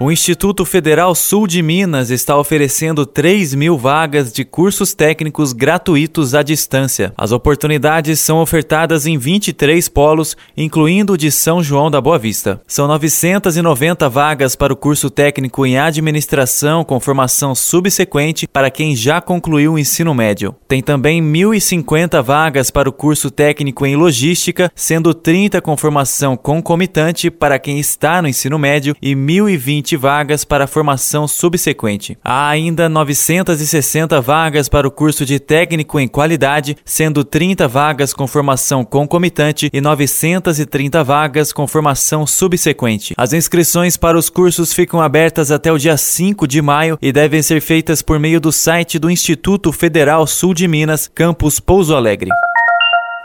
O Instituto Federal Sul de Minas está oferecendo 3 mil vagas de cursos técnicos gratuitos à distância. As oportunidades são ofertadas em 23 polos, incluindo o de São João da Boa Vista. São 990 vagas para o curso técnico em administração com formação subsequente para quem já concluiu o ensino médio. Tem também 1.050 vagas para o curso técnico em logística, sendo 30 com formação concomitante para quem está no ensino médio e 1.020 20 vagas para a formação subsequente. Há ainda 960 vagas para o curso de técnico em qualidade, sendo 30 vagas com formação concomitante e 930 vagas com formação subsequente. As inscrições para os cursos ficam abertas até o dia 5 de maio e devem ser feitas por meio do site do Instituto Federal Sul de Minas, campus Pouso Alegre.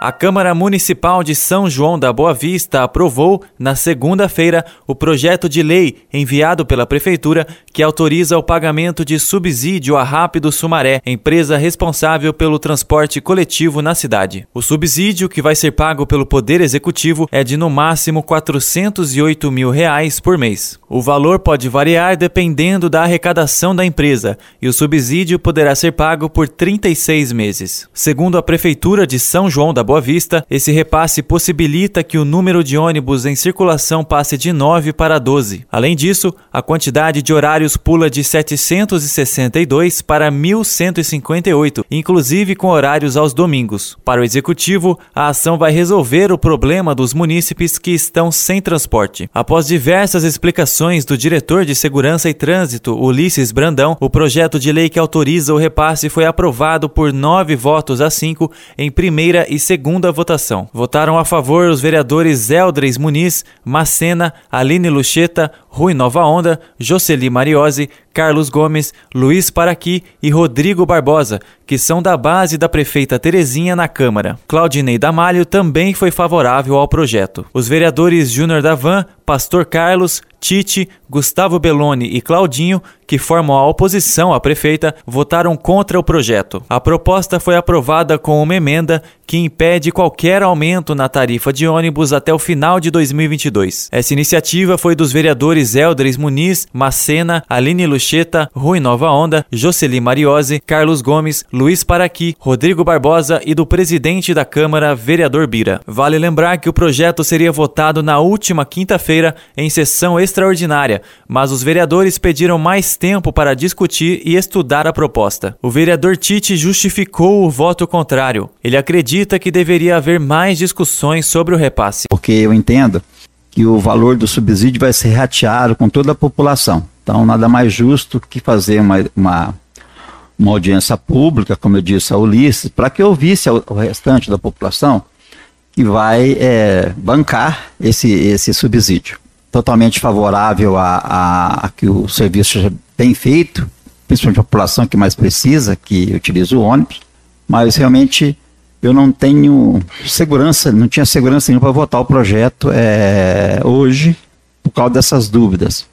A Câmara Municipal de São João da Boa Vista aprovou, na segunda-feira, o projeto de lei enviado pela Prefeitura que autoriza o pagamento de subsídio à Rápido Sumaré, empresa responsável pelo transporte coletivo na cidade. O subsídio, que vai ser pago pelo Poder Executivo, é de no máximo 408 mil reais por mês. O valor pode variar dependendo da arrecadação da empresa e o subsídio poderá ser pago por 36 meses. Segundo a Prefeitura de São João da Boa Vista, esse repasse possibilita que o número de ônibus em circulação passe de 9 para 12. Além disso, a quantidade de horários pula de 762 para 1.158, inclusive com horários aos domingos. Para o executivo, a ação vai resolver o problema dos munícipes que estão sem transporte. Após diversas explicações do diretor de Segurança e Trânsito, Ulisses Brandão, o projeto de lei que autoriza o repasse foi aprovado por nove votos a cinco em primeira e segunda votação. Votaram a favor os vereadores Eldres Muniz, Macena, Aline Lucheta, Rui Nova Onda, Jocely Mariose, Carlos Gomes, Luiz Paraqui e Rodrigo Barbosa, que são da base da prefeita Terezinha na Câmara. Claudinei Damalho também foi favorável ao projeto. Os vereadores Júnior Davan, Pastor Carlos, Tite, Gustavo Belloni e Claudinho, que formam a oposição à prefeita, votaram contra o projeto. A proposta foi aprovada com uma emenda que impede qualquer aumento na tarifa de ônibus até o final de 2022. Essa iniciativa foi dos vereadores Eldres Muniz, Macena, Aline Lucheta, Rui Nova Onda, Jocely Mariose, Carlos Gomes, Luiz Paraqui, Rodrigo Barbosa e do presidente da Câmara, vereador Bira. Vale lembrar que o projeto seria votado na última quinta-feira em sessão extraordinária, mas os vereadores pediram mais tempo para discutir e estudar a proposta. O vereador Tite justificou o voto contrário. Ele acredita que deveria haver mais discussões sobre o repasse. Porque eu entendo que o valor do subsídio vai ser rateado com toda a população. Então, nada mais justo que fazer uma, uma, uma audiência pública, como eu disse a Ulisses, para que ouvisse o restante da população que vai é, bancar esse, esse subsídio totalmente favorável a, a, a, que o serviço bem feito, principalmente a população que mais precisa, que utiliza o ônibus, mas realmente eu não tenho segurança, não tinha segurança nenhuma para votar o projeto é, hoje, por causa dessas dúvidas.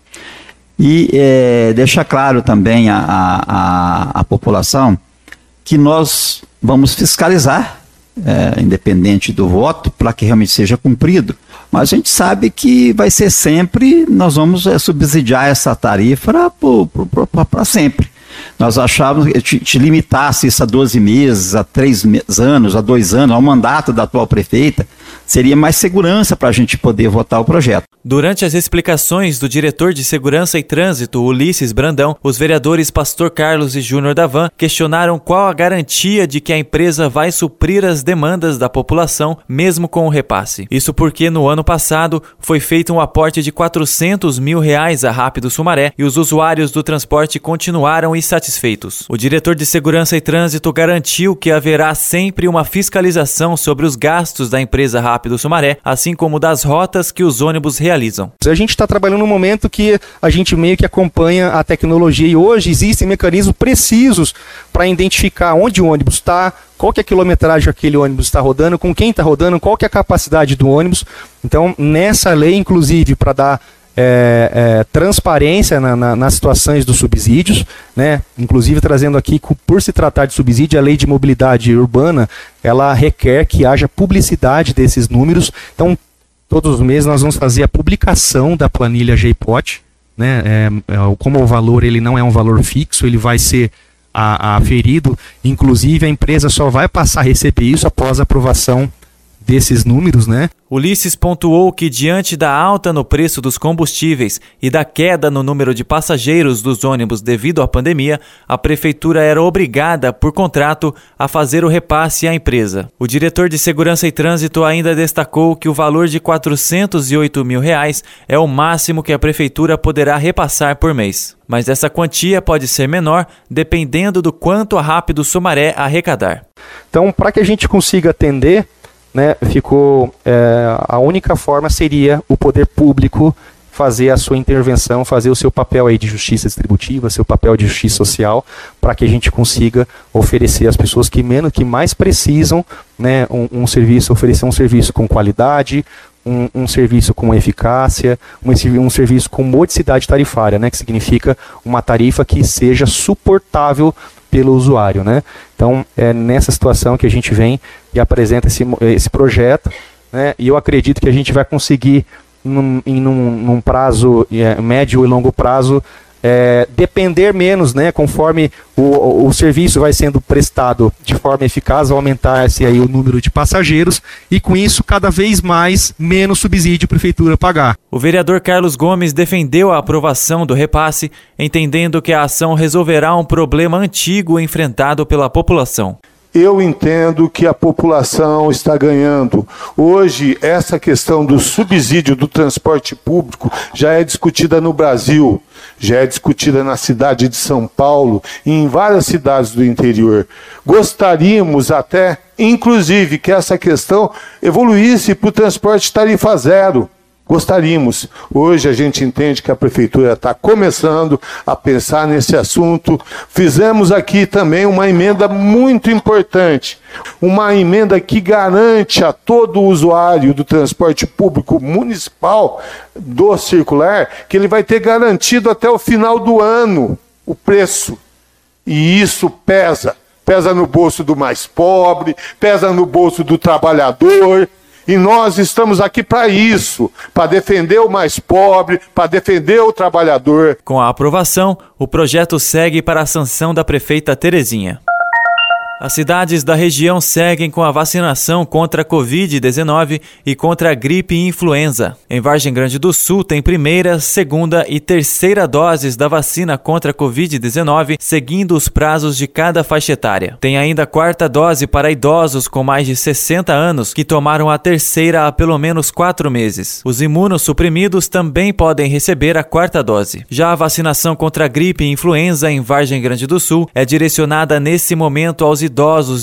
E é, deixar claro também a, a, a, população que nós vamos fiscalizar, é, independente do voto, para que realmente seja cumprido mas a gente sabe que vai ser sempre, nós vamos é, subsidiar essa tarifa para sempre. Nós achávamos que te, te limitasse isso a 12 meses, a 3 anos, a 2 anos, ao mandato da atual prefeita, seria mais segurança para a gente poder votar o projeto. Durante as explicações do diretor de Segurança e Trânsito, Ulisses Brandão, os vereadores Pastor Carlos e Júnior Davan questionaram qual a garantia de que a empresa vai suprir as demandas da população, mesmo com o repasse. Isso porque no ano passado foi feito um aporte de 400 mil reais a Rápido Sumaré e os usuários do transporte continuaram insatisfeitos. O diretor de Segurança e Trânsito garantiu que haverá sempre uma fiscalização sobre os gastos da empresa Rápido Rápido Sumaré, assim como das rotas que os ônibus realizam. A gente está trabalhando no momento que a gente meio que acompanha a tecnologia e hoje existem mecanismos precisos para identificar onde o ônibus está, qual que é a quilometragem que aquele ônibus está rodando, com quem está rodando, qual que é a capacidade do ônibus. Então, nessa lei, inclusive, para dar é, é, transparência na, na, nas situações dos subsídios, né? inclusive trazendo aqui, por se tratar de subsídio, a lei de mobilidade urbana, ela requer que haja publicidade desses números. Então, todos os meses nós vamos fazer a publicação da planilha JPOT, né? É, é, como o valor ele não é um valor fixo, ele vai ser aferido, inclusive a empresa só vai passar a receber isso após a aprovação desses números, né? Ulisses pontuou que, diante da alta no preço dos combustíveis e da queda no número de passageiros dos ônibus devido à pandemia, a prefeitura era obrigada, por contrato, a fazer o repasse à empresa. O diretor de Segurança e Trânsito ainda destacou que o valor de 408 mil reais é o máximo que a prefeitura poderá repassar por mês. Mas essa quantia pode ser menor dependendo do quanto a Rápido Sumaré arrecadar. Então, para que a gente consiga atender né, ficou é, a única forma seria o poder público fazer a sua intervenção, fazer o seu papel aí de justiça distributiva, seu papel de justiça social, para que a gente consiga oferecer às pessoas que menos, que mais precisam, né, um, um serviço, oferecer um serviço com qualidade, um, um, serviço com eficácia, um, um, serviço com modicidade tarifária, né, que significa uma tarifa que seja suportável pelo usuário. Né? Então, é nessa situação que a gente vem e apresenta esse, esse projeto, né? e eu acredito que a gente vai conseguir, num, em num, num prazo é, médio e longo prazo, é, depender menos, né, conforme o, o serviço vai sendo prestado de forma eficaz, aumentar-se aí o número de passageiros e com isso cada vez mais menos subsídio a prefeitura pagar. O vereador Carlos Gomes defendeu a aprovação do repasse, entendendo que a ação resolverá um problema antigo enfrentado pela população eu entendo que a população está ganhando. Hoje, essa questão do subsídio do transporte público já é discutida no Brasil, já é discutida na cidade de São Paulo e em várias cidades do interior. Gostaríamos até, inclusive, que essa questão evoluísse para o transporte tarifa zero gostaríamos. Hoje a gente entende que a prefeitura está começando a pensar nesse assunto. Fizemos aqui também uma emenda muito importante, uma emenda que garante a todo usuário do transporte público municipal do circular que ele vai ter garantido até o final do ano o preço. E isso pesa. Pesa no bolso do mais pobre, pesa no bolso do trabalhador, e nós estamos aqui para isso, para defender o mais pobre, para defender o trabalhador. Com a aprovação, o projeto segue para a sanção da prefeita Terezinha. As cidades da região seguem com a vacinação contra a Covid-19 e contra a gripe e influenza. Em Vargem Grande do Sul tem primeira, segunda e terceira doses da vacina contra a Covid-19, seguindo os prazos de cada faixa etária. Tem ainda a quarta dose para idosos com mais de 60 anos que tomaram a terceira há pelo menos quatro meses. Os imunossuprimidos também podem receber a quarta dose. Já a vacinação contra a gripe e influenza em Vargem Grande do Sul é direcionada nesse momento aos idosos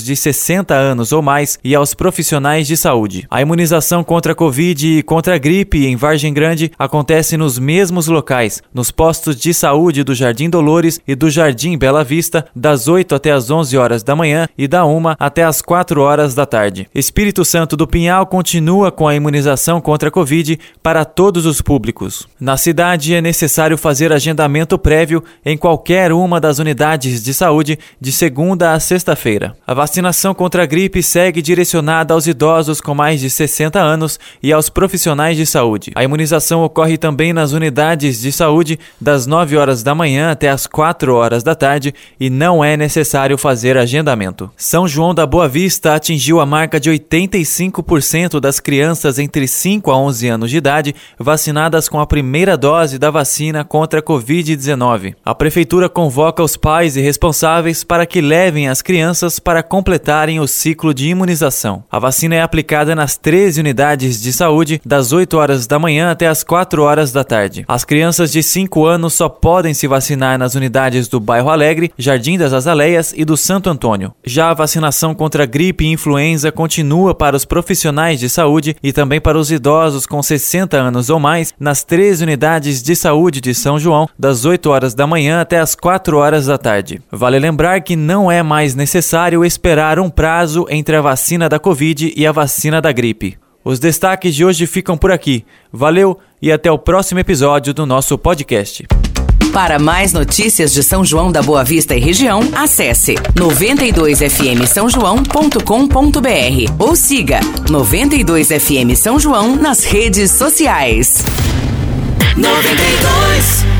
de 60 anos ou mais e aos profissionais de saúde. A imunização contra a Covid e contra a gripe em Vargem Grande acontece nos mesmos locais, nos postos de saúde do Jardim Dolores e do Jardim Bela Vista, das 8 até as 11 horas da manhã e da 1 até as 4 horas da tarde. Espírito Santo do Pinhal continua com a imunização contra a Covid para todos os públicos. Na cidade é necessário fazer agendamento prévio em qualquer uma das unidades de saúde de segunda a sexta-feira A vacinação contra a gripe segue direcionada aos idosos com mais de 60 anos e aos profissionais de saúde. A imunização ocorre também nas unidades de saúde das 9 horas da manhã até as 4 horas da tarde e não é necessário fazer agendamento. São João da Boa Vista atingiu a marca de 85% das crianças entre 5 a 11 anos de idade vacinadas com a primeira dose da vacina contra a Covid-19. A prefeitura convoca os pais e responsáveis para que levem as crianças para completarem o ciclo de imunização. A vacina é aplicada nas 13 unidades de saúde das 8 horas da manhã até as 4 horas da tarde. As crianças de 5 anos só podem se vacinar nas unidades do Bairro Alegre, Jardim das Azaleias e do Santo Antônio. Já a vacinação contra gripe e influenza continua para os profissionais de saúde e também para os idosos com 60 anos ou mais nas 13 unidades de saúde de São João, das 8 horas da manhã até as 4 horas da tarde. Vale lembrar que não é mais necessário esperar um prazo entre a vacina da Covid e a vacina da gripe. Os destaques de hoje ficam por aqui. Valeu e até o próximo episódio do nosso podcast. Para mais notícias de São João da Boa Vista e região, acesse 92fm São João.com.br ou siga 92fm São João nas redes sociais. 92